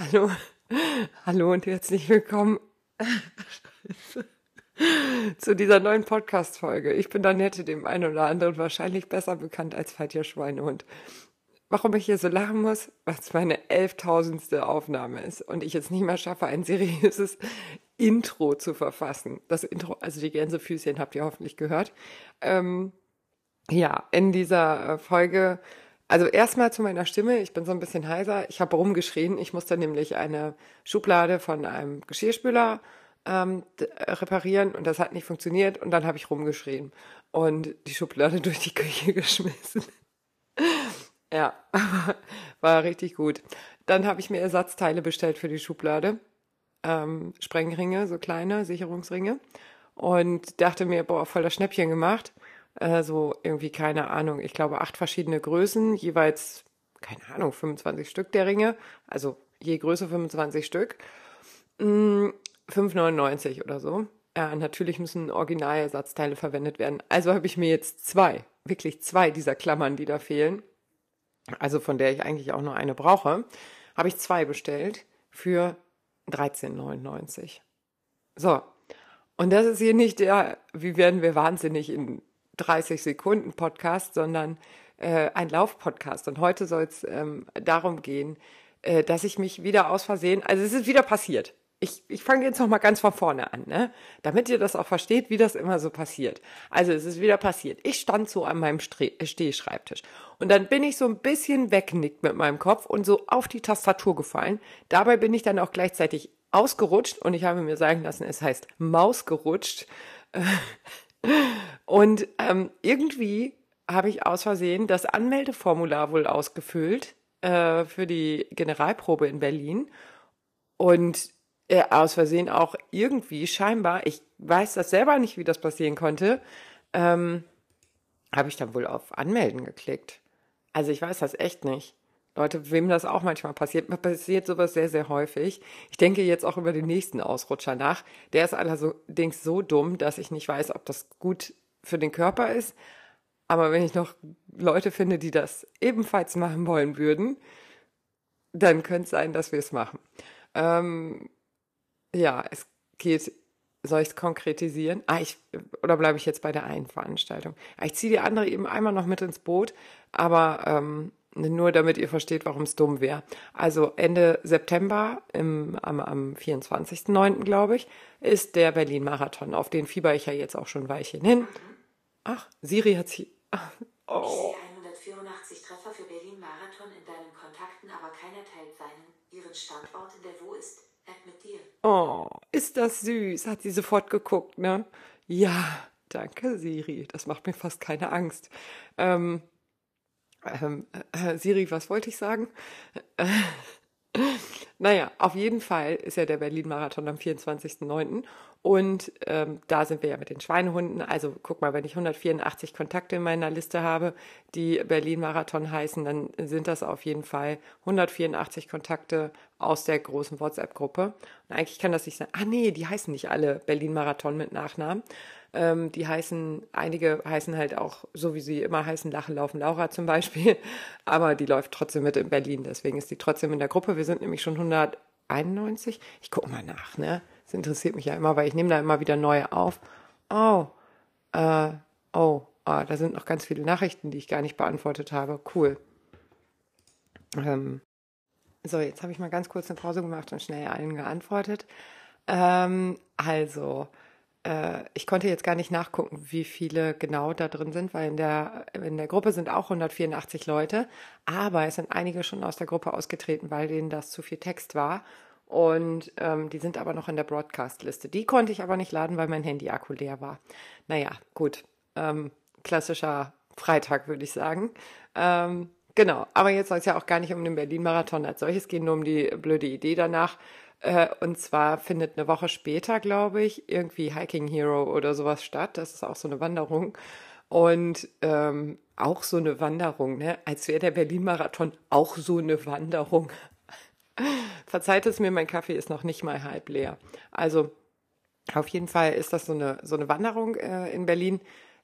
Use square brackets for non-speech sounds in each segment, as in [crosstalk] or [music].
Hallo, hallo und herzlich willkommen [laughs] zu dieser neuen Podcast-Folge. Ich bin Annette, dem einen oder anderen wahrscheinlich besser bekannt als Fatja Schweinehund. Warum ich hier so lachen muss? Weil es meine elftausendste Aufnahme ist und ich es nicht mehr schaffe, ein seriöses [laughs] Intro zu verfassen. Das Intro, also die Gänsefüßchen habt ihr hoffentlich gehört. Ähm, ja, in dieser Folge also erstmal zu meiner Stimme. Ich bin so ein bisschen heiser. Ich habe rumgeschrien. Ich musste nämlich eine Schublade von einem Geschirrspüler ähm, reparieren und das hat nicht funktioniert. Und dann habe ich rumgeschrien und die Schublade [laughs] durch die Küche geschmissen. [laughs] ja, [laughs] war richtig gut. Dann habe ich mir Ersatzteile bestellt für die Schublade. Ähm, Sprengringe, so kleine Sicherungsringe. Und dachte mir, boah, voll das Schnäppchen gemacht äh, so irgendwie, keine Ahnung, ich glaube acht verschiedene Größen, jeweils, keine Ahnung, 25 Stück der Ringe, also je Größe 25 Stück, mm, 5,99 oder so. Ja, natürlich müssen Originalersatzteile verwendet werden. Also habe ich mir jetzt zwei, wirklich zwei dieser Klammern, die da fehlen, also von der ich eigentlich auch nur eine brauche, habe ich zwei bestellt für 13,99. So. Und das ist hier nicht der, wie werden wir wahnsinnig in 30 Sekunden Podcast, sondern äh, ein Laufpodcast. Und heute soll es ähm, darum gehen, äh, dass ich mich wieder aus Versehen, also es ist wieder passiert. Ich, ich fange jetzt noch mal ganz von vorne an, ne? damit ihr das auch versteht, wie das immer so passiert. Also es ist wieder passiert. Ich stand so an meinem Stre Stehschreibtisch und dann bin ich so ein bisschen weggenickt mit meinem Kopf und so auf die Tastatur gefallen. Dabei bin ich dann auch gleichzeitig ausgerutscht und ich habe mir sagen lassen, es heißt Maus gerutscht. [laughs] Und ähm, irgendwie habe ich aus Versehen das Anmeldeformular wohl ausgefüllt äh, für die Generalprobe in Berlin. Und äh, aus Versehen auch irgendwie scheinbar, ich weiß das selber nicht, wie das passieren konnte, ähm, habe ich dann wohl auf Anmelden geklickt. Also ich weiß das echt nicht. Leute, wem das auch manchmal passiert, passiert sowas sehr, sehr häufig. Ich denke jetzt auch über den nächsten Ausrutscher nach. Der ist allerdings so dumm, dass ich nicht weiß, ob das gut für den Körper ist. Aber wenn ich noch Leute finde, die das ebenfalls machen wollen würden, dann könnte es sein, dass wir es machen. Ähm, ja, es geht, soll ich es konkretisieren? Ah, ich, oder bleibe ich jetzt bei der einen Veranstaltung? Ah, ich ziehe die andere eben einmal noch mit ins Boot, aber ähm, nur damit ihr versteht, warum es dumm wäre. Also Ende September, im, am, am 24.09. glaube ich, ist der Berlin-Marathon. Auf den fieber ich ja jetzt auch schon ein Weilchen hin. Ach, Siri hat sie. [laughs] Oh. Ich sehe 184 Treffer für Berlin-Marathon in deinen Kontakten, aber keiner teilt seinen, ihren Standort in der Wo ist App mit dir. Oh, ist das süß. Hat sie sofort geguckt, ne? Ja, danke, Siri. Das macht mir fast keine Angst. Ähm, ähm, äh, Siri, was wollte ich sagen? [laughs] Naja, auf jeden Fall ist ja der Berlin-Marathon am 24.09. Und ähm, da sind wir ja mit den Schweinehunden. Also guck mal, wenn ich 184 Kontakte in meiner Liste habe, die Berlin-Marathon heißen, dann sind das auf jeden Fall 184 Kontakte aus der großen WhatsApp-Gruppe. Und eigentlich kann das nicht sein. Ah nee, die heißen nicht alle Berlin-Marathon mit Nachnamen. Ähm, die heißen, einige heißen halt auch, so wie sie immer heißen, Lachen, Laufen, Laura zum Beispiel. [laughs] Aber die läuft trotzdem mit in Berlin. Deswegen ist die trotzdem in der Gruppe. Wir sind nämlich schon 191. Ich gucke mal nach, ne? Das interessiert mich ja immer, weil ich nehme da immer wieder neue auf. Oh, äh, oh, oh, da sind noch ganz viele Nachrichten, die ich gar nicht beantwortet habe. Cool. Ähm, so, jetzt habe ich mal ganz kurz eine Pause gemacht und schnell allen geantwortet. Ähm, also, äh, ich konnte jetzt gar nicht nachgucken, wie viele genau da drin sind, weil in der, in der Gruppe sind auch 184 Leute, aber es sind einige schon aus der Gruppe ausgetreten, weil denen das zu viel Text war. Und ähm, die sind aber noch in der Broadcast-Liste. Die konnte ich aber nicht laden, weil mein Handy-Akku leer war. Naja, gut. Ähm, klassischer Freitag, würde ich sagen. Ähm, genau, aber jetzt soll es ja auch gar nicht um den Berlin-Marathon als solches gehen, nur um die blöde Idee danach, äh, und zwar findet eine Woche später, glaube ich, irgendwie Hiking Hero oder sowas statt. Das ist auch so eine Wanderung. Und ähm, auch so eine Wanderung, ne? Als wäre der Berlin-Marathon auch so eine Wanderung. Verzeiht es mir, mein Kaffee ist noch nicht mal halb leer. Also auf jeden Fall ist das so eine, so eine Wanderung äh, in Berlin,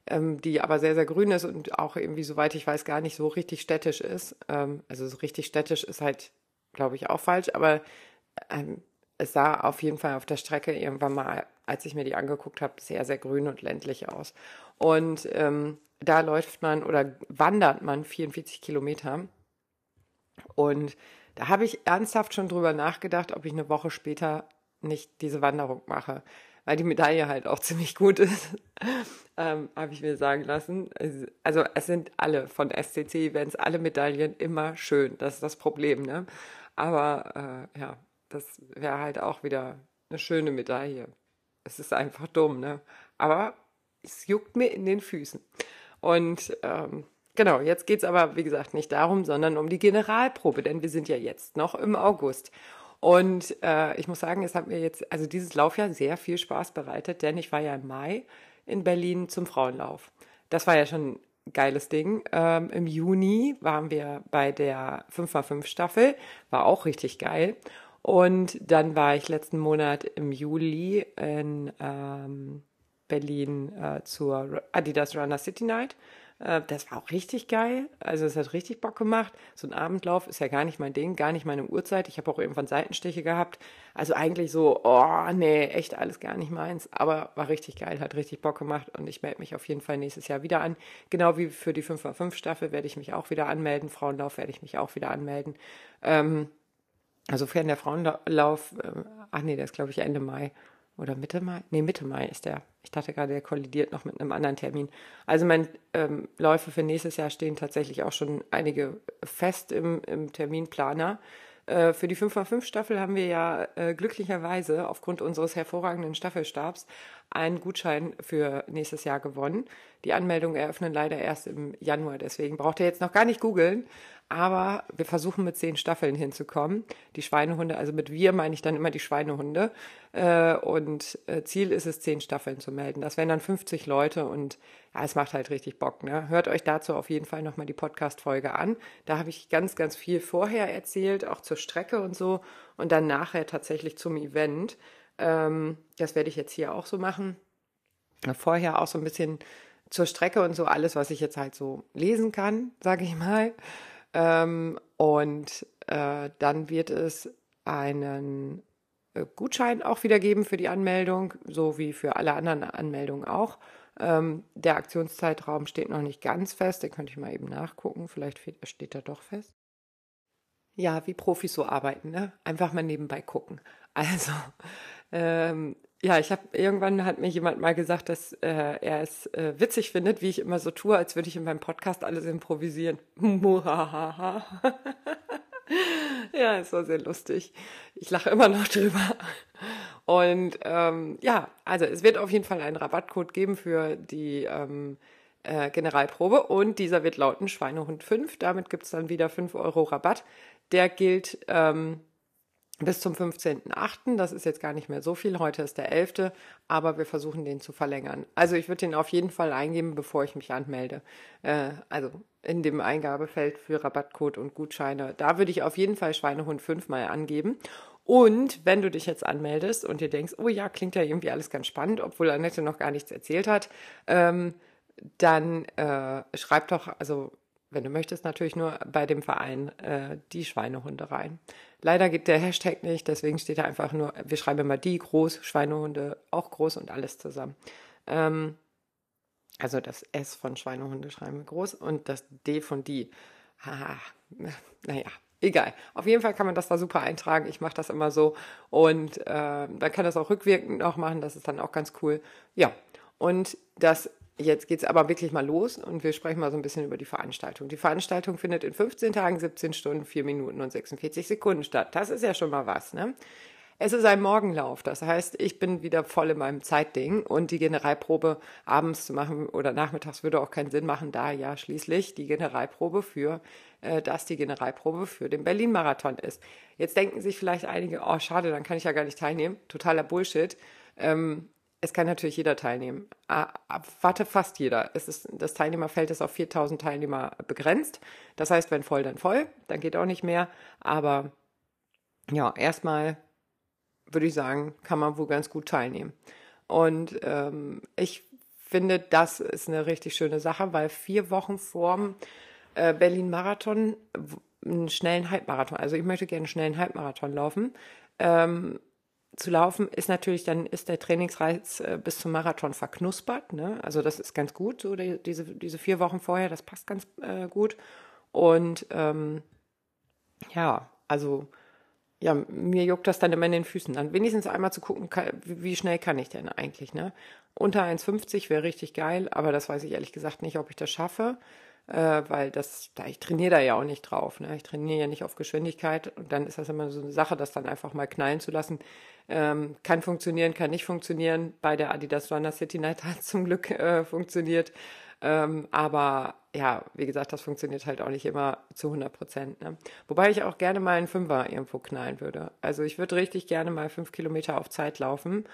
ähm, die aber sehr, sehr grün ist und auch irgendwie, soweit ich weiß, gar nicht so richtig städtisch ist. Ähm, also so richtig städtisch ist halt glaube ich, auch falsch, aber ähm, es sah auf jeden Fall auf der Strecke irgendwann mal, als ich mir die angeguckt habe, sehr, sehr grün und ländlich aus. Und ähm, da läuft man oder wandert man 44 Kilometer. Und da habe ich ernsthaft schon drüber nachgedacht, ob ich eine Woche später nicht diese Wanderung mache, weil die Medaille halt auch [laughs] ziemlich gut ist, ähm, habe ich mir sagen lassen. Also es sind alle von SCC-Events, alle Medaillen immer schön, das ist das Problem. Ne? Aber äh, ja, das wäre halt auch wieder eine schöne Medaille. Es ist einfach dumm, ne? Aber es juckt mir in den Füßen. Und ähm, genau, jetzt geht es aber, wie gesagt, nicht darum, sondern um die Generalprobe, denn wir sind ja jetzt noch im August. Und äh, ich muss sagen, es hat mir jetzt, also dieses Laufjahr sehr viel Spaß bereitet, denn ich war ja im Mai in Berlin zum Frauenlauf. Das war ja schon ein geiles Ding. Ähm, Im Juni waren wir bei der 5x5 Staffel, war auch richtig geil. Und dann war ich letzten Monat im Juli in ähm, Berlin äh, zur Adidas Runner City Night. Äh, das war auch richtig geil. Also es hat richtig Bock gemacht. So ein Abendlauf ist ja gar nicht mein Ding, gar nicht meine Uhrzeit. Ich habe auch irgendwann Seitenstiche gehabt. Also eigentlich so, oh nee, echt alles gar nicht meins. Aber war richtig geil, hat richtig Bock gemacht und ich melde mich auf jeden Fall nächstes Jahr wieder an. Genau wie für die 5x5 Staffel werde ich mich auch wieder anmelden. Frauenlauf werde ich mich auch wieder anmelden. Ähm, also fern der Frauenlauf, äh, ach nee, der ist glaube ich Ende Mai oder Mitte Mai? Nee, Mitte Mai ist der. Ich dachte gerade, der kollidiert noch mit einem anderen Termin. Also meine ähm, Läufe für nächstes Jahr stehen tatsächlich auch schon einige fest im, im Terminplaner. Äh, für die 5x5 Staffel haben wir ja äh, glücklicherweise aufgrund unseres hervorragenden Staffelstabs einen Gutschein für nächstes Jahr gewonnen. Die Anmeldungen eröffnen leider erst im Januar, deswegen braucht ihr jetzt noch gar nicht googeln. Aber wir versuchen mit zehn Staffeln hinzukommen. Die Schweinehunde, also mit wir meine ich dann immer die Schweinehunde. Äh, und äh, Ziel ist es, zehn Staffeln zu melden. Das wären dann 50 Leute und ja, es macht halt richtig Bock. Ne? Hört euch dazu auf jeden Fall nochmal die Podcast-Folge an. Da habe ich ganz, ganz viel vorher erzählt, auch zur Strecke und so. Und dann nachher tatsächlich zum Event. Ähm, das werde ich jetzt hier auch so machen. Vorher auch so ein bisschen zur Strecke und so alles, was ich jetzt halt so lesen kann, sage ich mal. Ähm, und äh, dann wird es einen äh, Gutschein auch wieder geben für die Anmeldung, so wie für alle anderen Anmeldungen auch. Ähm, der Aktionszeitraum steht noch nicht ganz fest, den könnte ich mal eben nachgucken, vielleicht steht er doch fest. Ja, wie Profis so arbeiten, ne? Einfach mal nebenbei gucken. Also, ähm, ja, ich habe irgendwann hat mir jemand mal gesagt, dass äh, er es äh, witzig findet, wie ich immer so tue, als würde ich in meinem Podcast alles improvisieren. [laughs] ja, es war sehr lustig. Ich lache immer noch drüber. Und ähm, ja, also es wird auf jeden Fall einen Rabattcode geben für die ähm, äh, Generalprobe und dieser wird lauten Schweinehund 5. Damit gibt's dann wieder 5 Euro Rabatt. Der gilt ähm, bis zum 15.8. Das ist jetzt gar nicht mehr so viel. Heute ist der 11. Aber wir versuchen den zu verlängern. Also ich würde den auf jeden Fall eingeben, bevor ich mich anmelde. Äh, also in dem Eingabefeld für Rabattcode und Gutscheine. Da würde ich auf jeden Fall Schweinehund 5 mal angeben. Und wenn du dich jetzt anmeldest und dir denkst, oh ja, klingt ja irgendwie alles ganz spannend, obwohl Annette noch gar nichts erzählt hat, ähm, dann äh, schreib doch, also wenn du möchtest, natürlich nur bei dem Verein äh, die Schweinehunde rein. Leider geht der Hashtag nicht, deswegen steht da einfach nur, wir schreiben immer die groß, Schweinehunde auch groß und alles zusammen. Ähm, also das S von Schweinehunde schreiben wir groß und das D von die. Haha, naja, egal. Auf jeden Fall kann man das da super eintragen. Ich mache das immer so und äh, man kann das auch rückwirkend noch machen. Das ist dann auch ganz cool. Ja, und das Jetzt geht es aber wirklich mal los und wir sprechen mal so ein bisschen über die Veranstaltung. Die Veranstaltung findet in 15 Tagen, 17 Stunden, 4 Minuten und 46 Sekunden statt. Das ist ja schon mal was, ne? Es ist ein Morgenlauf, das heißt, ich bin wieder voll in meinem Zeitding und die Generalprobe abends zu machen oder nachmittags würde auch keinen Sinn machen, da ja schließlich die Generalprobe für, äh, das die Generalprobe für den Berlin-Marathon ist. Jetzt denken sich vielleicht einige, oh schade, dann kann ich ja gar nicht teilnehmen. Totaler Bullshit. Ähm, es kann natürlich jeder teilnehmen. Warte, fast jeder. Es ist, das Teilnehmerfeld ist auf 4000 Teilnehmer begrenzt. Das heißt, wenn voll, dann voll. Dann geht auch nicht mehr. Aber ja, erstmal würde ich sagen, kann man wohl ganz gut teilnehmen. Und ähm, ich finde, das ist eine richtig schöne Sache, weil vier Wochen vorm äh, Berlin-Marathon einen schnellen Halbmarathon. Also ich möchte gerne einen schnellen Halbmarathon laufen. Ähm, zu laufen ist natürlich, dann ist der Trainingsreiz äh, bis zum Marathon verknuspert. Ne? Also das ist ganz gut, so die, diese, diese vier Wochen vorher, das passt ganz äh, gut. Und ähm, ja, also ja, mir juckt das dann immer in den Füßen. Dann wenigstens einmal zu gucken, wie schnell kann ich denn eigentlich, ne? Unter 1,50 wäre richtig geil, aber das weiß ich ehrlich gesagt nicht, ob ich das schaffe, äh, weil das, da, ich trainiere da ja auch nicht drauf, ne? Ich trainiere ja nicht auf Geschwindigkeit und dann ist das immer so eine Sache, das dann einfach mal knallen zu lassen. Ähm, kann funktionieren, kann nicht funktionieren. Bei der Adidas Runner City Night [laughs] hat zum Glück äh, funktioniert. Ähm, aber ja, wie gesagt, das funktioniert halt auch nicht immer zu 100 Prozent. Ne? Wobei ich auch gerne mal einen Fünfer irgendwo knallen würde. Also ich würde richtig gerne mal fünf Kilometer auf Zeit laufen,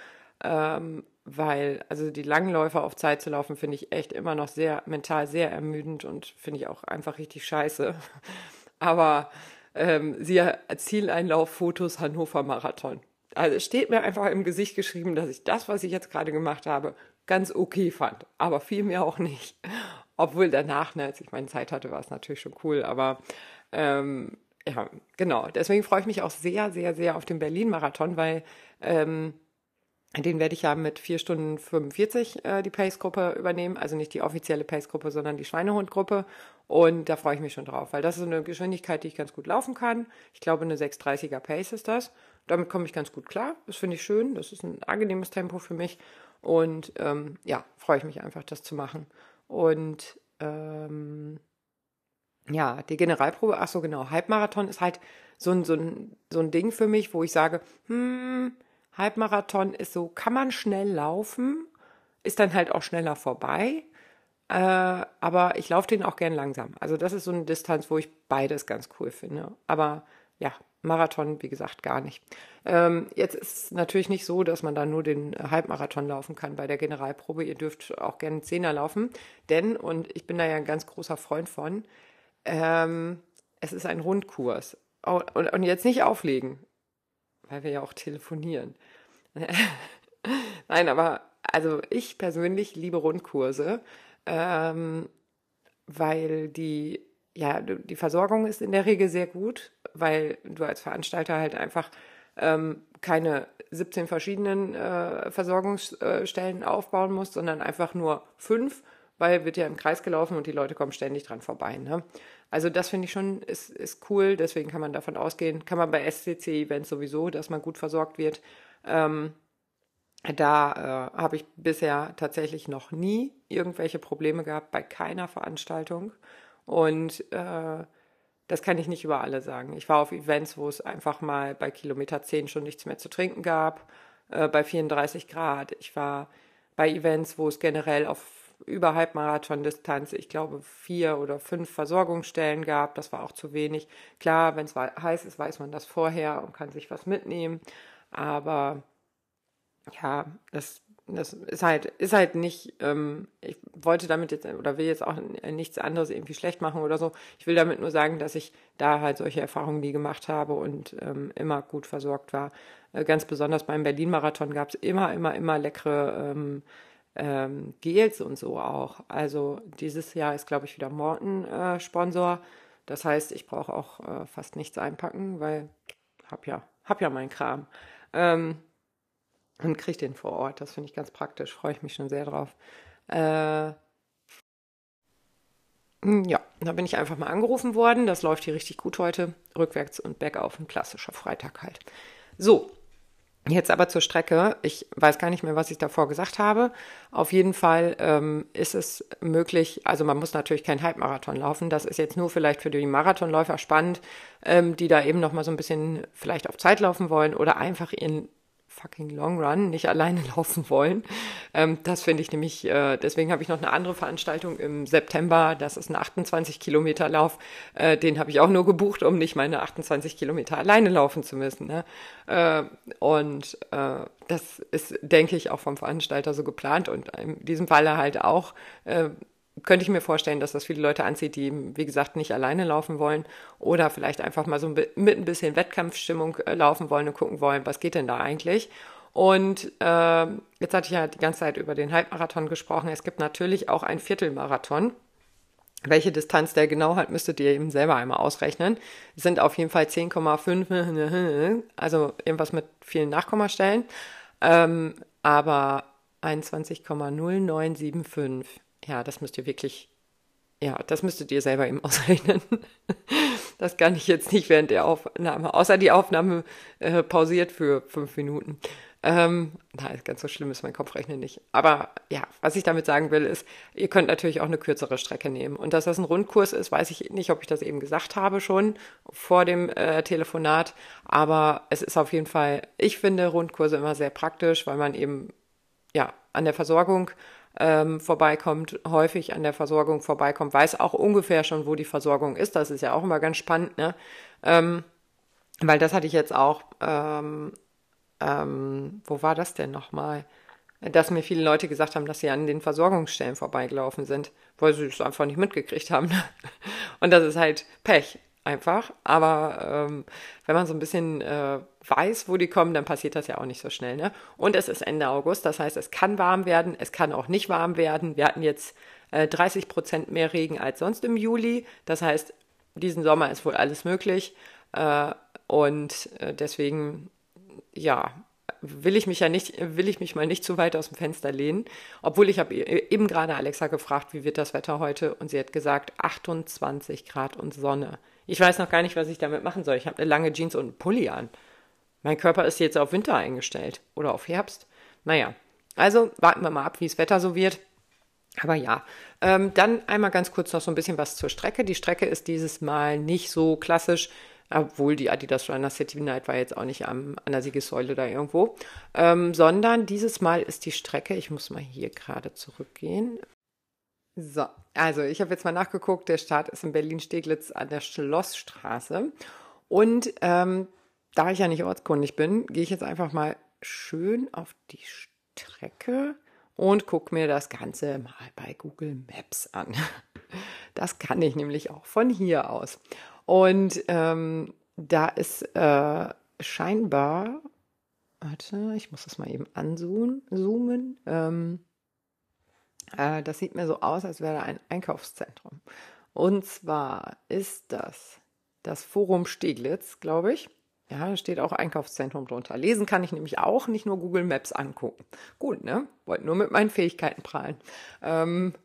ähm, weil also die Langläufer auf Zeit zu laufen, finde ich echt immer noch sehr mental sehr ermüdend und finde ich auch einfach richtig scheiße. [laughs] Aber ähm, sie Zieleinlauf-Fotos Hannover Marathon. Also es steht mir einfach im Gesicht geschrieben, dass ich das, was ich jetzt gerade gemacht habe, ganz okay fand. Aber viel mehr auch nicht. [laughs] Obwohl danach, ne, als ich meine Zeit hatte, war es natürlich schon cool. Aber ähm, ja, genau. Deswegen freue ich mich auch sehr, sehr, sehr auf den Berlin-Marathon, weil ähm, den werde ich ja mit 4 Stunden 45 äh, die Pace-Gruppe übernehmen. Also nicht die offizielle Pace-Gruppe, sondern die Schweinehund-Gruppe. Und da freue ich mich schon drauf, weil das ist eine Geschwindigkeit, die ich ganz gut laufen kann. Ich glaube, eine 630er Pace ist das. Damit komme ich ganz gut klar. Das finde ich schön. Das ist ein angenehmes Tempo für mich. Und ähm, ja, freue ich mich einfach, das zu machen. Und ähm, ja, die Generalprobe, ach so genau, Halbmarathon ist halt so ein, so, ein, so ein Ding für mich, wo ich sage, hm, Halbmarathon ist so, kann man schnell laufen, ist dann halt auch schneller vorbei. Äh, aber ich laufe den auch gern langsam. Also das ist so eine Distanz, wo ich beides ganz cool finde. Aber ja, Marathon, wie gesagt, gar nicht. Ähm, jetzt ist es natürlich nicht so, dass man da nur den Halbmarathon laufen kann bei der Generalprobe. Ihr dürft auch gerne Zehner laufen, denn, und ich bin da ja ein ganz großer Freund von, ähm, es ist ein Rundkurs. Oh, und, und jetzt nicht auflegen, weil wir ja auch telefonieren. [laughs] Nein, aber also ich persönlich liebe Rundkurse, ähm, weil die ja, die Versorgung ist in der Regel sehr gut, weil du als Veranstalter halt einfach ähm, keine 17 verschiedenen äh, Versorgungsstellen aufbauen musst, sondern einfach nur fünf, weil wird ja im Kreis gelaufen und die Leute kommen ständig dran vorbei. Ne? Also das finde ich schon, ist, ist cool, deswegen kann man davon ausgehen, kann man bei SCC-Events sowieso, dass man gut versorgt wird. Ähm, da äh, habe ich bisher tatsächlich noch nie irgendwelche Probleme gehabt bei keiner Veranstaltung. Und äh, das kann ich nicht über alle sagen. Ich war auf Events, wo es einfach mal bei Kilometer 10 schon nichts mehr zu trinken gab, äh, bei 34 Grad. Ich war bei Events, wo es generell auf über Halbmarathon-Distanz, ich glaube, vier oder fünf Versorgungsstellen gab. Das war auch zu wenig. Klar, wenn es heiß ist, weiß man das vorher und kann sich was mitnehmen. Aber ja, das das ist halt, ist halt nicht, ähm, ich wollte damit jetzt oder will jetzt auch nichts anderes irgendwie schlecht machen oder so. Ich will damit nur sagen, dass ich da halt solche Erfahrungen nie gemacht habe und ähm, immer gut versorgt war. Äh, ganz besonders beim Berlin-Marathon gab es immer, immer, immer leckere ähm, ähm, Gels und so auch. Also dieses Jahr ist, glaube ich, wieder Morten äh, Sponsor. Das heißt, ich brauche auch äh, fast nichts einpacken, weil hab ja, hab ja meinen Kram. Ähm, und kriege den vor Ort. Das finde ich ganz praktisch, freue ich mich schon sehr drauf. Äh, hm, ja, da bin ich einfach mal angerufen worden. Das läuft hier richtig gut heute. Rückwärts und bergauf, ein klassischer Freitag halt. So, jetzt aber zur Strecke. Ich weiß gar nicht mehr, was ich davor gesagt habe. Auf jeden Fall ähm, ist es möglich, also man muss natürlich keinen Halbmarathon laufen. Das ist jetzt nur vielleicht für die Marathonläufer spannend, ähm, die da eben noch mal so ein bisschen vielleicht auf Zeit laufen wollen oder einfach ihren fucking Long Run nicht alleine [laughs] laufen wollen. Ähm, das finde ich nämlich, äh, deswegen habe ich noch eine andere Veranstaltung im September, das ist ein 28 Kilometer Lauf, äh, den habe ich auch nur gebucht, um nicht meine 28 Kilometer alleine laufen zu müssen. Ne? Äh, und äh, das ist, denke ich, auch vom Veranstalter so geplant und in diesem Falle halt auch äh, könnte ich mir vorstellen, dass das viele Leute anzieht, die, wie gesagt, nicht alleine laufen wollen oder vielleicht einfach mal so mit ein bisschen Wettkampfstimmung äh, laufen wollen und gucken wollen, was geht denn da eigentlich. Und äh, jetzt hatte ich ja die ganze Zeit über den Halbmarathon gesprochen. Es gibt natürlich auch einen Viertelmarathon. welche Distanz der genau hat, müsstet ihr eben selber einmal ausrechnen. Es sind auf jeden Fall 10,5, [laughs] also irgendwas mit vielen Nachkommastellen. Ähm, aber 21,0975. Ja, das müsst ihr wirklich, ja, das müsstet ihr selber eben [laughs] ausrechnen. Das kann ich jetzt nicht während der Aufnahme, außer die Aufnahme äh, pausiert für fünf Minuten. Ähm, na, ganz so schlimm ist mein Kopfrechnen nicht. Aber ja, was ich damit sagen will, ist, ihr könnt natürlich auch eine kürzere Strecke nehmen. Und dass das ein Rundkurs ist, weiß ich nicht, ob ich das eben gesagt habe schon vor dem äh, Telefonat. Aber es ist auf jeden Fall, ich finde Rundkurse immer sehr praktisch, weil man eben ja an der Versorgung ähm, vorbeikommt, häufig an der Versorgung vorbeikommt, weiß auch ungefähr schon, wo die Versorgung ist. Das ist ja auch immer ganz spannend, ne? Ähm, weil das hatte ich jetzt auch ähm, ähm, wo war das denn nochmal? Dass mir viele Leute gesagt haben, dass sie an den Versorgungsstellen vorbeigelaufen sind, weil sie es einfach nicht mitgekriegt haben. Und das ist halt Pech einfach. Aber ähm, wenn man so ein bisschen äh, weiß, wo die kommen, dann passiert das ja auch nicht so schnell. Ne? Und es ist Ende August, das heißt, es kann warm werden, es kann auch nicht warm werden. Wir hatten jetzt äh, 30 Prozent mehr Regen als sonst im Juli. Das heißt, diesen Sommer ist wohl alles möglich. Äh, und äh, deswegen ja, will ich mich ja nicht, will ich mich mal nicht zu weit aus dem Fenster lehnen. Obwohl ich habe eben gerade Alexa gefragt, wie wird das Wetter heute? Und sie hat gesagt 28 Grad und Sonne. Ich weiß noch gar nicht, was ich damit machen soll. Ich habe eine lange Jeans und einen Pulli an. Mein Körper ist jetzt auf Winter eingestellt oder auf Herbst. Naja, also warten wir mal ab, wie das Wetter so wird. Aber ja, ähm, dann einmal ganz kurz noch so ein bisschen was zur Strecke. Die Strecke ist dieses Mal nicht so klassisch obwohl die Adidas Runner City Night war jetzt auch nicht am, an der Siegessäule da irgendwo, ähm, sondern dieses Mal ist die Strecke, ich muss mal hier gerade zurückgehen. So, also ich habe jetzt mal nachgeguckt, der Start ist in Berlin-Steglitz an der Schlossstraße und ähm, da ich ja nicht ortskundig bin, gehe ich jetzt einfach mal schön auf die Strecke und gucke mir das Ganze mal bei Google Maps an. [laughs] Das kann ich nämlich auch von hier aus. Und ähm, da ist äh, scheinbar, warte, ich muss das mal eben anzoomen. Ähm, äh, das sieht mir so aus, als wäre da ein Einkaufszentrum. Und zwar ist das das Forum Steglitz, glaube ich. Ja, da steht auch Einkaufszentrum drunter. Lesen kann ich nämlich auch, nicht nur Google Maps angucken. Gut, ne? Wollte nur mit meinen Fähigkeiten prahlen. Ähm, [laughs]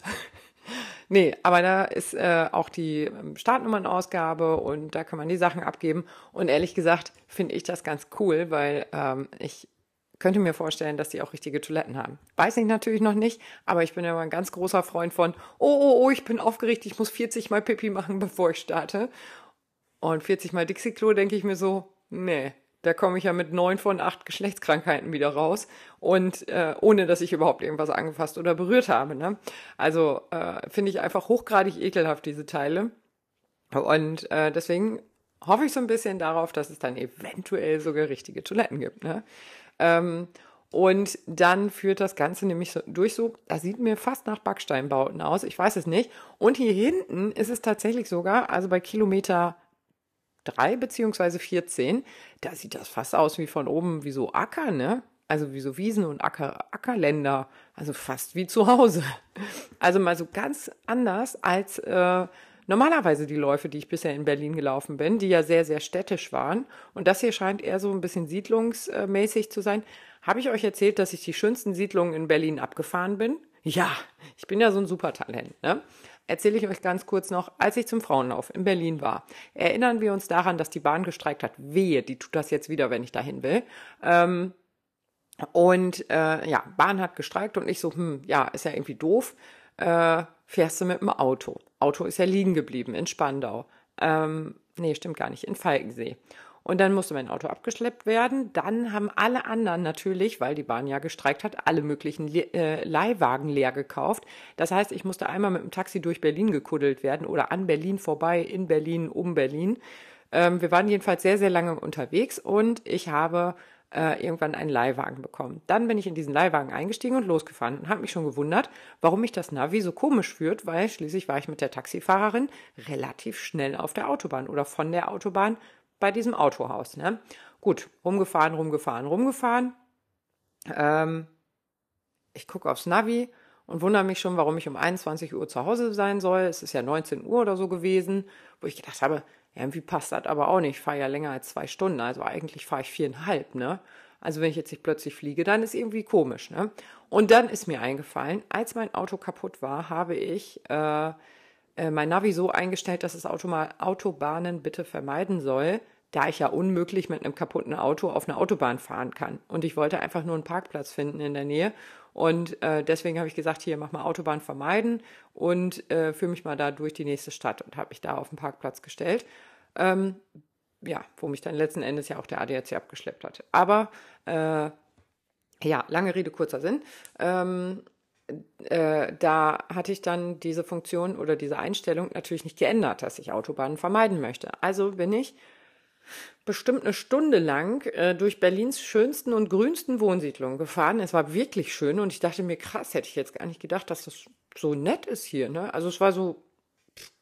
Nee, aber da ist äh, auch die ähm, Startnummernausgabe und da kann man die Sachen abgeben. Und ehrlich gesagt finde ich das ganz cool, weil ähm, ich könnte mir vorstellen, dass die auch richtige Toiletten haben. Weiß ich natürlich noch nicht, aber ich bin ja mal ein ganz großer Freund von, oh, oh, oh, ich bin aufgeregt, ich muss 40 mal Pipi machen, [laughs] bevor ich starte. Und 40 mal Dixie-Klo denke ich mir so, nee, da komme ich ja mit neun von acht Geschlechtskrankheiten wieder raus und äh, ohne dass ich überhaupt irgendwas angefasst oder berührt habe. Ne? Also äh, finde ich einfach hochgradig ekelhaft diese Teile und äh, deswegen hoffe ich so ein bisschen darauf, dass es dann eventuell sogar richtige Toiletten gibt. Ne? Ähm, und dann führt das Ganze nämlich so durch so, das sieht mir fast nach Backsteinbauten aus, ich weiß es nicht. Und hier hinten ist es tatsächlich sogar, also bei Kilometer 3 beziehungsweise 14, da sieht das fast aus wie von oben wie so Acker, ne? Also wie so Wiesen und Acker, Ackerländer, also fast wie zu Hause. [laughs] Also mal so ganz anders als äh, normalerweise die Läufe, die ich bisher in Berlin gelaufen bin, die ja sehr, sehr städtisch waren. Und das hier scheint eher so ein bisschen siedlungsmäßig zu sein. Habe ich euch erzählt, dass ich die schönsten Siedlungen in Berlin abgefahren bin? Ja, ich bin ja so ein Supertalent. Ne? Erzähle ich euch ganz kurz noch, als ich zum Frauenlauf in Berlin war, erinnern wir uns daran, dass die Bahn gestreikt hat. Wehe, die tut das jetzt wieder, wenn ich dahin will. Ähm, und äh, ja, Bahn hat gestreikt und ich so, hm, ja, ist ja irgendwie doof. Äh, fährst du mit dem Auto? Auto ist ja liegen geblieben in Spandau. Ähm, nee, stimmt gar nicht, in Falkensee. Und dann musste mein Auto abgeschleppt werden. Dann haben alle anderen natürlich, weil die Bahn ja gestreikt hat, alle möglichen Le äh, Leihwagen leer gekauft. Das heißt, ich musste einmal mit dem Taxi durch Berlin gekuddelt werden oder an Berlin vorbei, in Berlin, um Berlin. Ähm, wir waren jedenfalls sehr, sehr lange unterwegs und ich habe äh, irgendwann einen Leihwagen bekommen. Dann bin ich in diesen Leihwagen eingestiegen und losgefahren und habe mich schon gewundert, warum mich das Navi so komisch führt, weil schließlich war ich mit der Taxifahrerin relativ schnell auf der Autobahn oder von der Autobahn bei diesem Autohaus. Ne? Gut, rumgefahren, rumgefahren, rumgefahren. Ähm, ich gucke aufs Navi und wundere mich schon, warum ich um 21 Uhr zu Hause sein soll. Es ist ja 19 Uhr oder so gewesen, wo ich gedacht habe, irgendwie passt das aber auch nicht. Ich fahre ja länger als zwei Stunden, also eigentlich fahre ich viereinhalb, ne? Also wenn ich jetzt nicht plötzlich fliege, dann ist irgendwie komisch, ne? Und dann ist mir eingefallen, als mein Auto kaputt war, habe ich äh, äh, mein Navi so eingestellt, dass es Autobahnen bitte vermeiden soll, da ich ja unmöglich mit einem kaputten Auto auf einer Autobahn fahren kann. Und ich wollte einfach nur einen Parkplatz finden in der Nähe. Und äh, deswegen habe ich gesagt, hier mach mal Autobahn vermeiden und äh, führe mich mal da durch die nächste Stadt und habe mich da auf den Parkplatz gestellt. Ähm, ja, wo mich dann letzten Endes ja auch der ADAC abgeschleppt hat. Aber äh, ja, lange Rede, kurzer Sinn. Ähm, äh, da hatte ich dann diese Funktion oder diese Einstellung natürlich nicht geändert, dass ich Autobahnen vermeiden möchte. Also bin ich bestimmt eine Stunde lang äh, durch Berlins schönsten und grünsten Wohnsiedlungen gefahren. Es war wirklich schön und ich dachte mir, krass, hätte ich jetzt gar nicht gedacht, dass das so nett ist hier. Ne? Also es war so,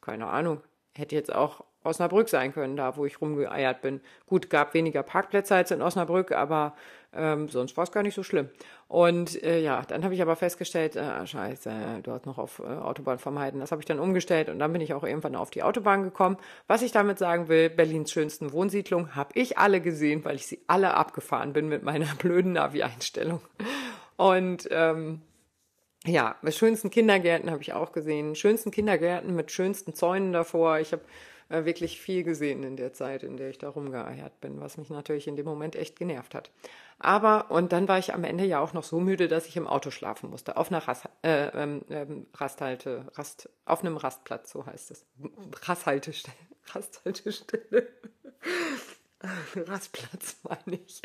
keine Ahnung, hätte jetzt auch Osnabrück sein können, da wo ich rumgeeiert bin. Gut, gab weniger Parkplätze als in Osnabrück, aber ähm, sonst war es gar nicht so schlimm. Und äh, ja, dann habe ich aber festgestellt, äh, scheiße, du hast noch auf äh, Autobahn vermeiden. Das habe ich dann umgestellt und dann bin ich auch irgendwann auf die Autobahn gekommen. Was ich damit sagen will, Berlins schönsten Wohnsiedlung habe ich alle gesehen, weil ich sie alle abgefahren bin mit meiner [laughs] blöden Navi-Einstellung. Und ähm, ja, mit schönsten Kindergärten habe ich auch gesehen. Schönsten Kindergärten mit schönsten Zäunen davor. Ich habe äh, wirklich viel gesehen in der Zeit, in der ich da rumgeeiert bin, was mich natürlich in dem Moment echt genervt hat. Aber, und dann war ich am Ende ja auch noch so müde, dass ich im Auto schlafen musste. Auf einer Rast, äh, ähm, ähm, Rasthalte, Rast, auf einem Rastplatz, so heißt es. Rasthaltestelle. [laughs] Rasthaltestelle. [laughs] Rastplatz meine ich.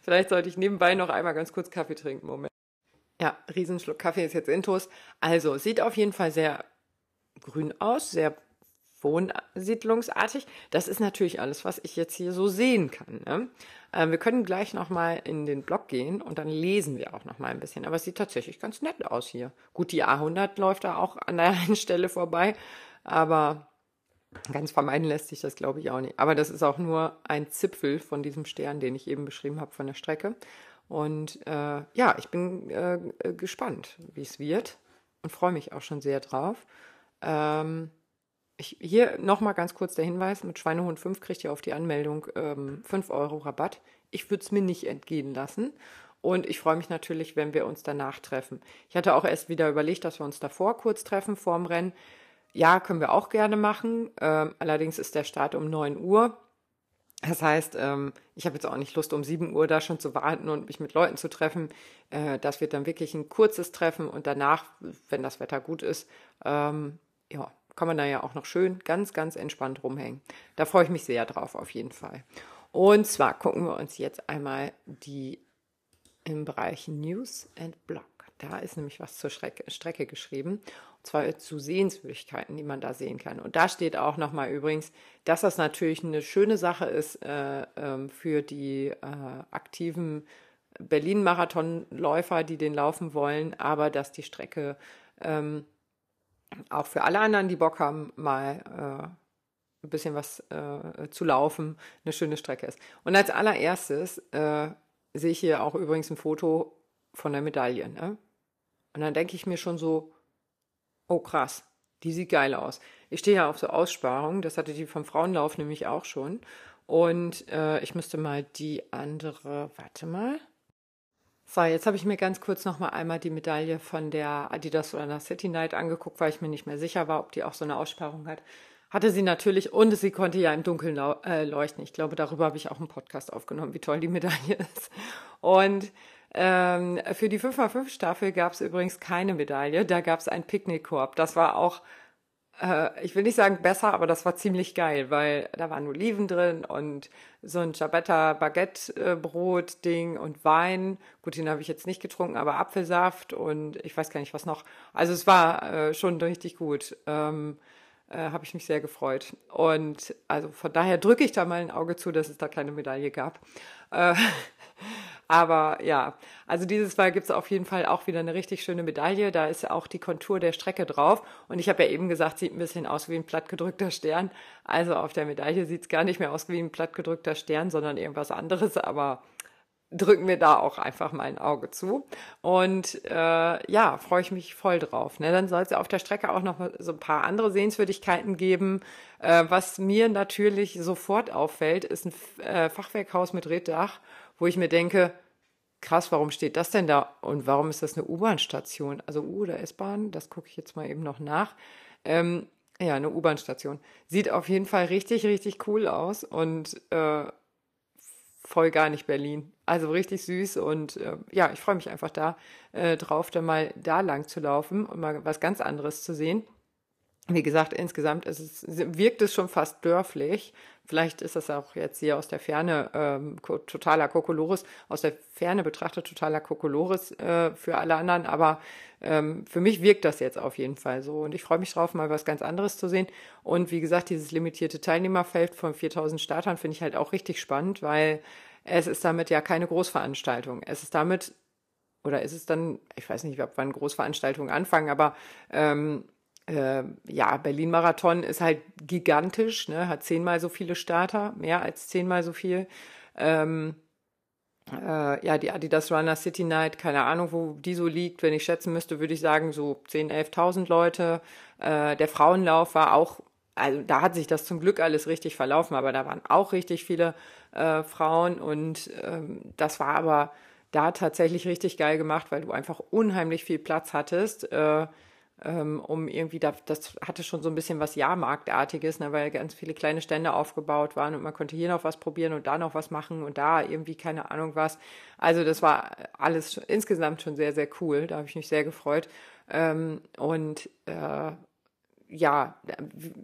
Vielleicht sollte ich nebenbei noch einmal ganz kurz Kaffee trinken. Moment. Ja, Riesenschluck Kaffee ist jetzt intus. Also, sieht auf jeden Fall sehr grün aus, sehr wohnsiedlungsartig. Das ist natürlich alles, was ich jetzt hier so sehen kann. Ne? Äh, wir können gleich nochmal in den Blog gehen und dann lesen wir auch nochmal ein bisschen. Aber es sieht tatsächlich ganz nett aus hier. Gut, die A100 läuft da auch an der [laughs] einen Stelle vorbei, aber ganz vermeiden lässt sich das, glaube ich, auch nicht. Aber das ist auch nur ein Zipfel von diesem Stern, den ich eben beschrieben habe von der Strecke. Und äh, ja, ich bin äh, gespannt, wie es wird und freue mich auch schon sehr drauf. Ähm, ich, hier nochmal ganz kurz der Hinweis: Mit Schweinehund 5 kriegt ihr auf die Anmeldung ähm, 5 Euro Rabatt. Ich würde es mir nicht entgehen lassen. Und ich freue mich natürlich, wenn wir uns danach treffen. Ich hatte auch erst wieder überlegt, dass wir uns davor kurz treffen, vorm Rennen. Ja, können wir auch gerne machen. Ähm, allerdings ist der Start um 9 Uhr. Das heißt, ähm, ich habe jetzt auch nicht Lust, um 7 Uhr da schon zu warten und mich mit Leuten zu treffen. Äh, das wird dann wirklich ein kurzes Treffen und danach, wenn das Wetter gut ist, ähm, ja, kann man da ja auch noch schön ganz, ganz entspannt rumhängen. Da freue ich mich sehr drauf, auf jeden Fall. Und zwar gucken wir uns jetzt einmal die im Bereich News and Blog. Da ist nämlich was zur Strecke, Strecke geschrieben. Und zwar zu Sehenswürdigkeiten, die man da sehen kann. Und da steht auch nochmal übrigens, dass das natürlich eine schöne Sache ist äh, äh, für die äh, aktiven Berlin-Marathonläufer, die den laufen wollen, aber dass die Strecke ähm, auch für alle anderen, die Bock haben, mal äh, ein bisschen was äh, zu laufen, eine schöne Strecke ist. Und als allererstes äh, sehe ich hier auch übrigens ein Foto von der Medaille. Ne? Und dann denke ich mir schon so, oh krass, die sieht geil aus. Ich stehe ja auf so Aussparungen, das hatte die vom Frauenlauf nämlich auch schon. Und äh, ich müsste mal die andere, warte mal. So, jetzt habe ich mir ganz kurz noch mal einmal die Medaille von der Adidas oder der City Night angeguckt, weil ich mir nicht mehr sicher war, ob die auch so eine Aussparung hat. Hatte sie natürlich und sie konnte ja im Dunkeln äh, leuchten. Ich glaube, darüber habe ich auch einen Podcast aufgenommen, wie toll die Medaille [laughs] ist. Und ähm, für die 5x5 Staffel gab es übrigens keine Medaille, da gab es einen Picknickkorb. Das war auch ich will nicht sagen besser, aber das war ziemlich geil, weil da waren Oliven drin und so ein Ciabatta Baguette Brot Ding und Wein. Gut, den habe ich jetzt nicht getrunken, aber Apfelsaft und ich weiß gar nicht was noch. Also es war äh, schon richtig gut. Ähm, äh, habe ich mich sehr gefreut. Und also von daher drücke ich da mal ein Auge zu, dass es da keine Medaille gab. Äh, [laughs] aber ja, also dieses Mal gibt es auf jeden Fall auch wieder eine richtig schöne Medaille. Da ist ja auch die Kontur der Strecke drauf. Und ich habe ja eben gesagt, sieht ein bisschen aus wie ein plattgedrückter Stern. Also auf der Medaille sieht es gar nicht mehr aus wie ein plattgedrückter Stern, sondern irgendwas anderes. Aber drücken wir da auch einfach mal ein Auge zu. Und äh, ja, freue ich mich voll drauf. Ne? Dann soll es ja auf der Strecke auch noch so ein paar andere Sehenswürdigkeiten geben. Äh, was mir natürlich sofort auffällt, ist ein äh, Fachwerkhaus mit Reddach, wo ich mir denke, krass, warum steht das denn da? Und warum ist das eine U-Bahn-Station? Also U oder S-Bahn, das gucke ich jetzt mal eben noch nach. Ähm, ja, eine U-Bahn-Station. Sieht auf jeden Fall richtig, richtig cool aus und äh, voll gar nicht Berlin. Also richtig süß und äh, ja, ich freue mich einfach da äh, drauf, dann mal da lang zu laufen und mal was ganz anderes zu sehen. Wie gesagt, insgesamt ist es, wirkt es schon fast dörflich. Vielleicht ist das auch jetzt hier aus der Ferne ähm, totaler Kokolores, aus der Ferne betrachtet totaler Kokolores äh, für alle anderen, aber ähm, für mich wirkt das jetzt auf jeden Fall so und ich freue mich drauf, mal was ganz anderes zu sehen. Und wie gesagt, dieses limitierte Teilnehmerfeld von 4000 Startern finde ich halt auch richtig spannend, weil es ist damit ja keine Großveranstaltung. Es ist damit, oder ist es dann, ich weiß nicht, wann Großveranstaltungen anfangen, aber ähm, äh, ja, Berlin-Marathon ist halt gigantisch, ne? hat zehnmal so viele Starter, mehr als zehnmal so viel. Ähm, äh, ja, die Adidas Runner City Night, keine Ahnung, wo die so liegt. Wenn ich schätzen müsste, würde ich sagen, so 10.000, 11.000 Leute. Äh, der Frauenlauf war auch, also da hat sich das zum Glück alles richtig verlaufen, aber da waren auch richtig viele äh, Frauen und ähm, das war aber da tatsächlich richtig geil gemacht, weil du einfach unheimlich viel Platz hattest. Äh, um irgendwie, da, das hatte schon so ein bisschen was Jahrmarktartiges, ne, weil ganz viele kleine Stände aufgebaut waren und man konnte hier noch was probieren und da noch was machen und da irgendwie keine Ahnung was. Also das war alles insgesamt schon sehr, sehr cool. Da habe ich mich sehr gefreut. Ähm, und äh, ja,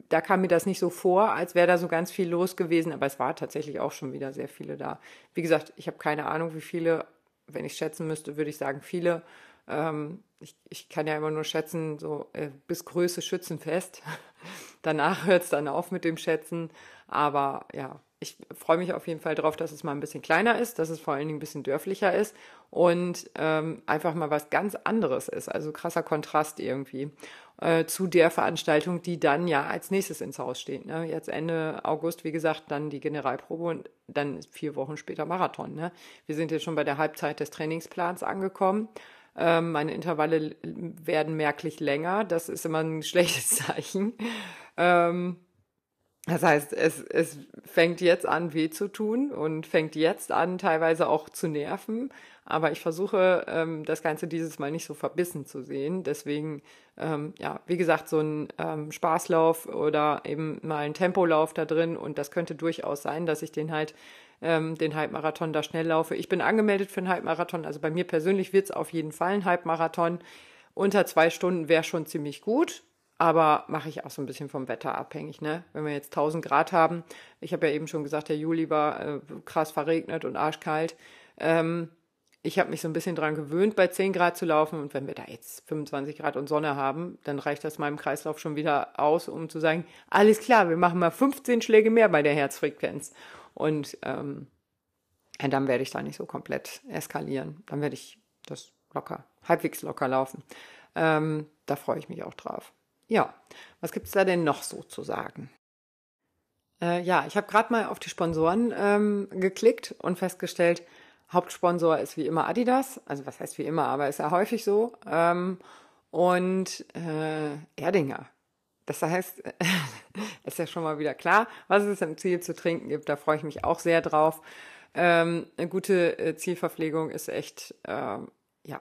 da kam mir das nicht so vor, als wäre da so ganz viel los gewesen, aber es war tatsächlich auch schon wieder sehr viele da. Wie gesagt, ich habe keine Ahnung, wie viele, wenn ich schätzen müsste, würde ich sagen viele. Ähm, ich, ich kann ja immer nur schätzen, so äh, bis Größe Schützenfest. [laughs] Danach hört es dann auf mit dem Schätzen. Aber ja, ich freue mich auf jeden Fall darauf, dass es mal ein bisschen kleiner ist, dass es vor allen Dingen ein bisschen dörflicher ist und ähm, einfach mal was ganz anderes ist. Also krasser Kontrast irgendwie äh, zu der Veranstaltung, die dann ja als nächstes ins Haus steht. Ne? Jetzt Ende August, wie gesagt, dann die Generalprobe und dann vier Wochen später Marathon. Ne? Wir sind jetzt schon bei der Halbzeit des Trainingsplans angekommen. Ähm, meine Intervalle werden merklich länger. Das ist immer ein [laughs] schlechtes Zeichen. Ähm, das heißt, es, es fängt jetzt an, weh zu tun und fängt jetzt an, teilweise auch zu nerven. Aber ich versuche, ähm, das Ganze dieses Mal nicht so verbissen zu sehen. Deswegen, ähm, ja, wie gesagt, so ein ähm, Spaßlauf oder eben mal ein Tempolauf da drin. Und das könnte durchaus sein, dass ich den halt ähm, den Halbmarathon da schnell laufe. Ich bin angemeldet für einen Halbmarathon, also bei mir persönlich wird es auf jeden Fall ein Halbmarathon. Unter zwei Stunden wäre schon ziemlich gut, aber mache ich auch so ein bisschen vom Wetter abhängig. Ne? Wenn wir jetzt 1000 Grad haben, ich habe ja eben schon gesagt, der Juli war äh, krass verregnet und arschkalt. Ähm, ich habe mich so ein bisschen dran gewöhnt, bei 10 Grad zu laufen. Und wenn wir da jetzt 25 Grad und Sonne haben, dann reicht das meinem Kreislauf schon wieder aus, um zu sagen, alles klar, wir machen mal 15 Schläge mehr bei der Herzfrequenz. Und ähm, dann werde ich da nicht so komplett eskalieren. Dann werde ich das locker, halbwegs locker laufen. Ähm, da freue ich mich auch drauf. Ja, was gibt es da denn noch so zu sagen? Äh, ja, ich habe gerade mal auf die Sponsoren ähm, geklickt und festgestellt, Hauptsponsor ist wie immer Adidas. Also was heißt wie immer, aber ist ja häufig so. Ähm, und äh, Erdinger das heißt, [laughs] ist ja schon mal wieder klar, was es im Ziel zu trinken gibt. Da freue ich mich auch sehr drauf. Ähm, eine gute äh, Zielverpflegung ist echt, ähm, ja,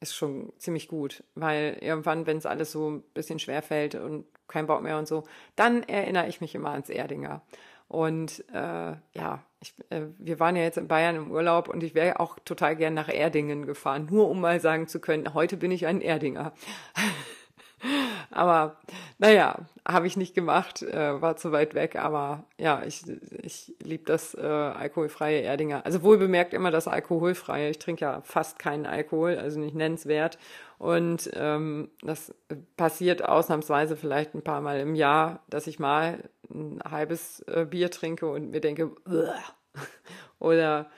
ist schon ziemlich gut, weil irgendwann, wenn es alles so ein bisschen schwer fällt und kein Bock mehr und so, dann erinnere ich mich immer ans Erdinger. Und äh, ja, ich, äh, wir waren ja jetzt in Bayern im Urlaub und ich wäre auch total gern nach Erdingen gefahren, nur um mal sagen zu können, heute bin ich ein Erdinger. [laughs] Aber naja, habe ich nicht gemacht, äh, war zu weit weg. Aber ja, ich, ich liebe das äh, alkoholfreie Erdinger. Also wohl bemerkt immer das alkoholfreie. Ich trinke ja fast keinen Alkohol, also nicht nennenswert. Und ähm, das passiert ausnahmsweise vielleicht ein paar Mal im Jahr, dass ich mal ein halbes äh, Bier trinke und mir denke, [laughs] oder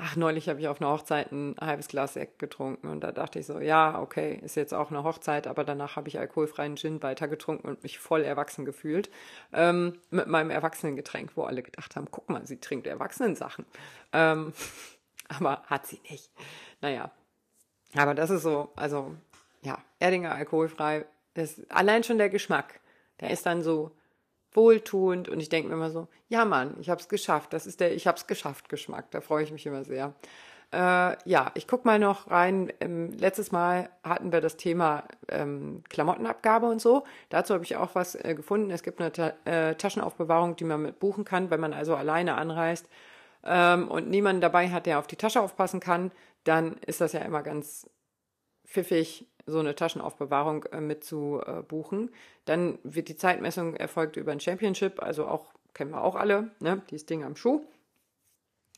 ach, neulich habe ich auf einer Hochzeit ein halbes Glas Sekt getrunken und da dachte ich so, ja, okay, ist jetzt auch eine Hochzeit, aber danach habe ich alkoholfreien Gin weiter getrunken und mich voll erwachsen gefühlt ähm, mit meinem Erwachsenengetränk, wo alle gedacht haben, guck mal, sie trinkt Erwachsenensachen. Ähm, [laughs] aber hat sie nicht. Naja, aber das ist so, also ja, Erdinger alkoholfrei, das allein schon der Geschmack, der ist dann so wohltuend und ich denke mir immer so, ja Mann, ich habe es geschafft, das ist der ich habe es geschafft Geschmack, da freue ich mich immer sehr. Äh, ja, ich guck mal noch rein. Ähm, letztes Mal hatten wir das Thema ähm, Klamottenabgabe und so. Dazu habe ich auch was äh, gefunden. Es gibt eine Ta äh, Taschenaufbewahrung, die man mit buchen kann, wenn man also alleine anreist ähm, und niemanden dabei hat, der auf die Tasche aufpassen kann. Dann ist das ja immer ganz pfiffig, so eine Taschenaufbewahrung äh, mit zu äh, buchen. Dann wird die Zeitmessung erfolgt über ein Championship, also auch kennen wir auch alle, ne? dieses Ding am Schuh.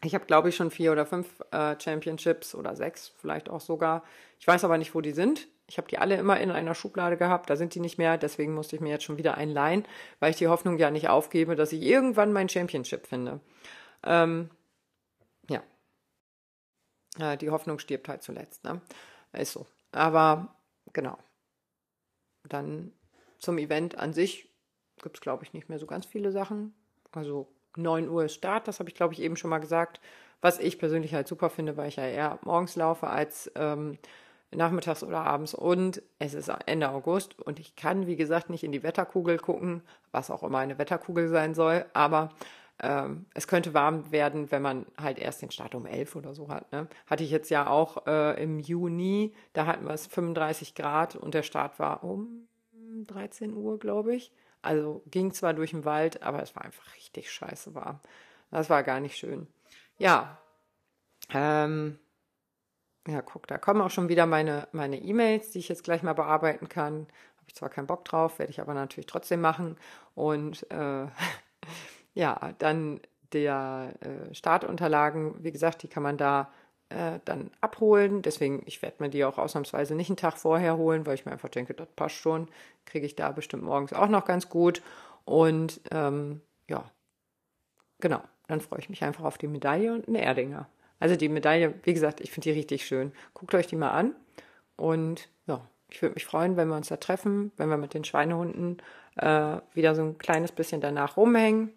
Ich habe, glaube ich, schon vier oder fünf äh, Championships oder sechs vielleicht auch sogar. Ich weiß aber nicht, wo die sind. Ich habe die alle immer in einer Schublade gehabt. Da sind die nicht mehr. Deswegen musste ich mir jetzt schon wieder einen leihen, weil ich die Hoffnung ja nicht aufgebe, dass ich irgendwann mein Championship finde. Ähm, ja. Äh, die Hoffnung stirbt halt zuletzt. Ne? Ist so. Aber genau. Dann zum Event an sich gibt es, glaube ich, nicht mehr so ganz viele Sachen. Also 9 Uhr ist Start, das habe ich glaube ich eben schon mal gesagt. Was ich persönlich halt super finde, weil ich ja eher morgens laufe als ähm, nachmittags oder abends. Und es ist Ende August und ich kann, wie gesagt, nicht in die Wetterkugel gucken, was auch immer eine Wetterkugel sein soll. Aber ähm, es könnte warm werden, wenn man halt erst den Start um 11 oder so hat. Ne? Hatte ich jetzt ja auch äh, im Juni, da hatten wir es 35 Grad und der Start war um 13 Uhr, glaube ich. Also ging zwar durch den Wald, aber es war einfach richtig scheiße warm. Das war gar nicht schön. Ja, ähm, ja, guck, da kommen auch schon wieder meine meine E-Mails, die ich jetzt gleich mal bearbeiten kann. Habe ich zwar keinen Bock drauf, werde ich aber natürlich trotzdem machen. Und äh, [laughs] ja, dann der äh, Startunterlagen, wie gesagt, die kann man da äh, dann abholen. Deswegen, ich werde mir die auch ausnahmsweise nicht einen Tag vorher holen, weil ich mir einfach denke, das passt schon. Kriege ich da bestimmt morgens auch noch ganz gut. Und ähm, ja, genau. Dann freue ich mich einfach auf die Medaille und eine Erdinger. Also die Medaille, wie gesagt, ich finde die richtig schön. Guckt euch die mal an. Und ja, ich würde mich freuen, wenn wir uns da treffen, wenn wir mit den Schweinehunden äh, wieder so ein kleines bisschen danach rumhängen.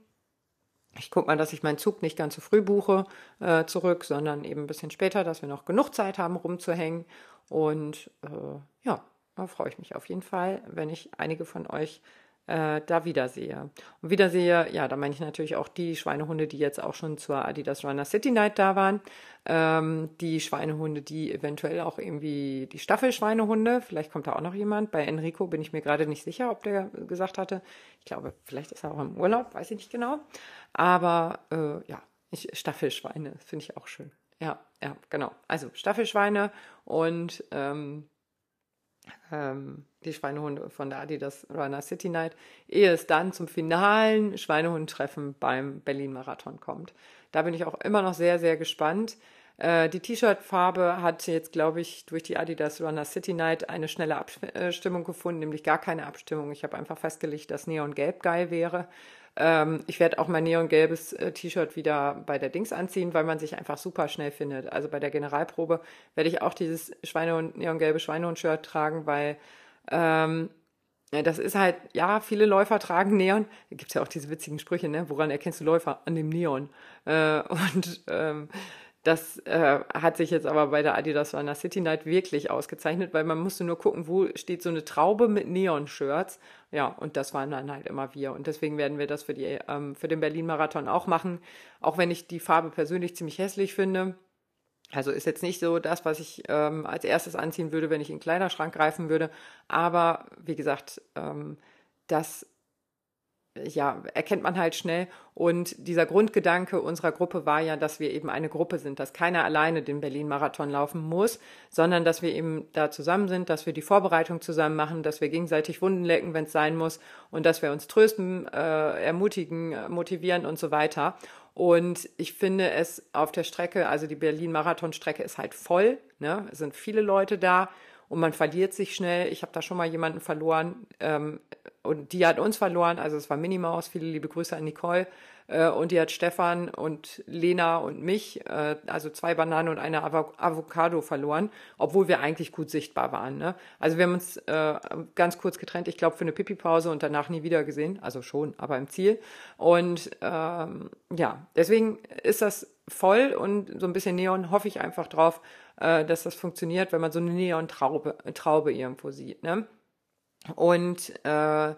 Ich gucke mal, dass ich meinen Zug nicht ganz so früh buche äh, zurück, sondern eben ein bisschen später, dass wir noch genug Zeit haben, rumzuhängen. Und äh, ja, da freue ich mich auf jeden Fall, wenn ich einige von euch äh, da wiedersehe. Und wiedersehe, ja, da meine ich natürlich auch die Schweinehunde, die jetzt auch schon zur Adidas Runner City Night da waren. Ähm, die Schweinehunde, die eventuell auch irgendwie die Staffelschweinehunde, vielleicht kommt da auch noch jemand. Bei Enrico bin ich mir gerade nicht sicher, ob der gesagt hatte. Ich glaube, vielleicht ist er auch im Urlaub, weiß ich nicht genau. Aber äh, ja, ich, Staffelschweine finde ich auch schön. Ja, ja, genau. Also Staffelschweine und ähm, ähm, die Schweinehunde von der Adidas Runner City Night, ehe es dann zum finalen Schweinehundtreffen beim Berlin Marathon kommt. Da bin ich auch immer noch sehr, sehr gespannt. Äh, die T-Shirt-Farbe hat jetzt, glaube ich, durch die Adidas Runner City Night eine schnelle Abstimmung gefunden, nämlich gar keine Abstimmung. Ich habe einfach festgelegt, dass Neon Gelb geil wäre. Ähm, ich werde auch mein neongelbes äh, T-Shirt wieder bei der Dings anziehen, weil man sich einfach super schnell findet. Also bei der Generalprobe werde ich auch dieses Schweinehund, neongelbe Schweinehund-Shirt tragen, weil ähm, das ist halt, ja, viele Läufer tragen Neon. Da gibt es ja auch diese witzigen Sprüche, ne? Woran erkennst du Läufer? An dem Neon. Äh, [laughs] und ähm, das äh, hat sich jetzt aber bei der Adidas Runner City Night wirklich ausgezeichnet, weil man musste nur gucken, wo steht so eine Traube mit Neon-Shirts. Ja, und das waren dann halt immer wir. Und deswegen werden wir das für, die, ähm, für den Berlin-Marathon auch machen. Auch wenn ich die Farbe persönlich ziemlich hässlich finde. Also ist jetzt nicht so das, was ich ähm, als erstes anziehen würde, wenn ich in den Kleiderschrank greifen würde. Aber wie gesagt, ähm, das ja, erkennt man halt schnell. Und dieser Grundgedanke unserer Gruppe war ja, dass wir eben eine Gruppe sind, dass keiner alleine den Berlin-Marathon laufen muss, sondern dass wir eben da zusammen sind, dass wir die Vorbereitung zusammen machen, dass wir gegenseitig Wunden lecken, wenn es sein muss und dass wir uns trösten, äh, ermutigen, motivieren und so weiter. Und ich finde es auf der Strecke, also die Berlin-Marathon-Strecke ist halt voll, ne? es sind viele Leute da und man verliert sich schnell. Ich habe da schon mal jemanden verloren ähm, und die hat uns verloren. Also es war Minimaus. Viele liebe Grüße an Nicole. Äh, und die hat Stefan und Lena und mich, äh, also zwei Bananen und eine Avo Avocado verloren, obwohl wir eigentlich gut sichtbar waren. Ne? Also wir haben uns äh, ganz kurz getrennt, ich glaube für eine Pipi-Pause und danach nie wieder gesehen. Also schon, aber im Ziel. Und ähm, ja, deswegen ist das voll und so ein bisschen Neon hoffe ich einfach drauf, äh, dass das funktioniert, wenn man so eine Neon-Traube Traube irgendwo sieht. Ne? Und äh,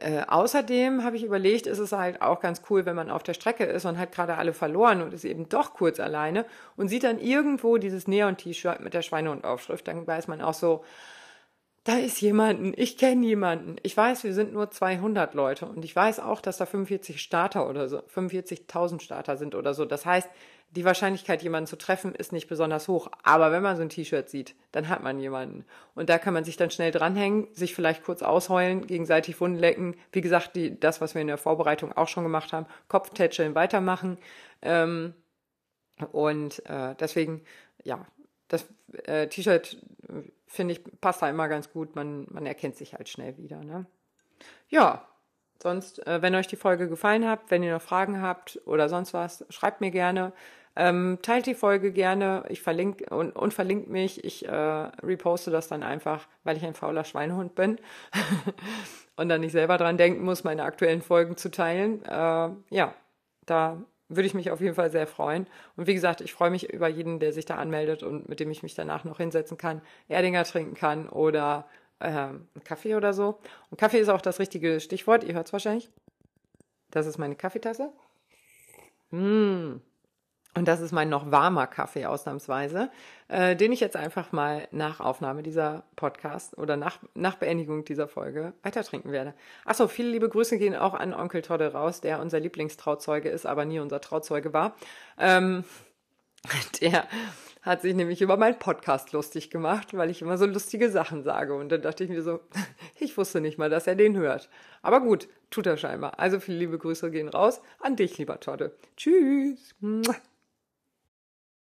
äh, außerdem habe ich überlegt, ist es halt auch ganz cool, wenn man auf der Strecke ist und hat gerade alle verloren und ist eben doch kurz alleine und sieht dann irgendwo dieses Neon-T-Shirt mit der Schweinehund-Aufschrift, dann weiß man auch so, da ist jemanden, ich kenne jemanden. Ich weiß, wir sind nur 200 Leute und ich weiß auch, dass da 45 Starter oder so, 45.000 Starter sind oder so. Das heißt, die Wahrscheinlichkeit, jemanden zu treffen, ist nicht besonders hoch. Aber wenn man so ein T-Shirt sieht, dann hat man jemanden. Und da kann man sich dann schnell dranhängen, sich vielleicht kurz ausheulen, gegenseitig Wunden lecken. Wie gesagt, die, das, was wir in der Vorbereitung auch schon gemacht haben, Kopftätscheln weitermachen. Ähm, und äh, deswegen, ja, das äh, T-Shirt finde ich, passt da immer ganz gut. Man, man erkennt sich halt schnell wieder. Ne? Ja, sonst, äh, wenn euch die Folge gefallen hat, wenn ihr noch Fragen habt oder sonst was, schreibt mir gerne. Ähm, teilt die Folge gerne. Ich verlinke und, und verlinkt mich. Ich äh, reposte das dann einfach, weil ich ein fauler Schweinehund bin [laughs] und dann nicht selber dran denken muss, meine aktuellen Folgen zu teilen. Äh, ja, da würde ich mich auf jeden Fall sehr freuen. Und wie gesagt, ich freue mich über jeden, der sich da anmeldet und mit dem ich mich danach noch hinsetzen kann, Erdinger trinken kann oder äh, einen Kaffee oder so. Und Kaffee ist auch das richtige Stichwort. Ihr hört es wahrscheinlich. Das ist meine Kaffeetasse. Mmh. Und das ist mein noch warmer Kaffee ausnahmsweise, äh, den ich jetzt einfach mal nach Aufnahme dieser Podcast oder nach, nach Beendigung dieser Folge weiter trinken werde. Achso, viele liebe Grüße gehen auch an Onkel Todde raus, der unser Lieblingstrauzeuge ist, aber nie unser Trauzeuge war. Ähm, [laughs] der hat sich nämlich über meinen Podcast lustig gemacht, weil ich immer so lustige Sachen sage. Und dann dachte ich mir so, [laughs] ich wusste nicht mal, dass er den hört. Aber gut, tut er scheinbar. Also viele liebe Grüße gehen raus an dich, lieber Todde. Tschüss.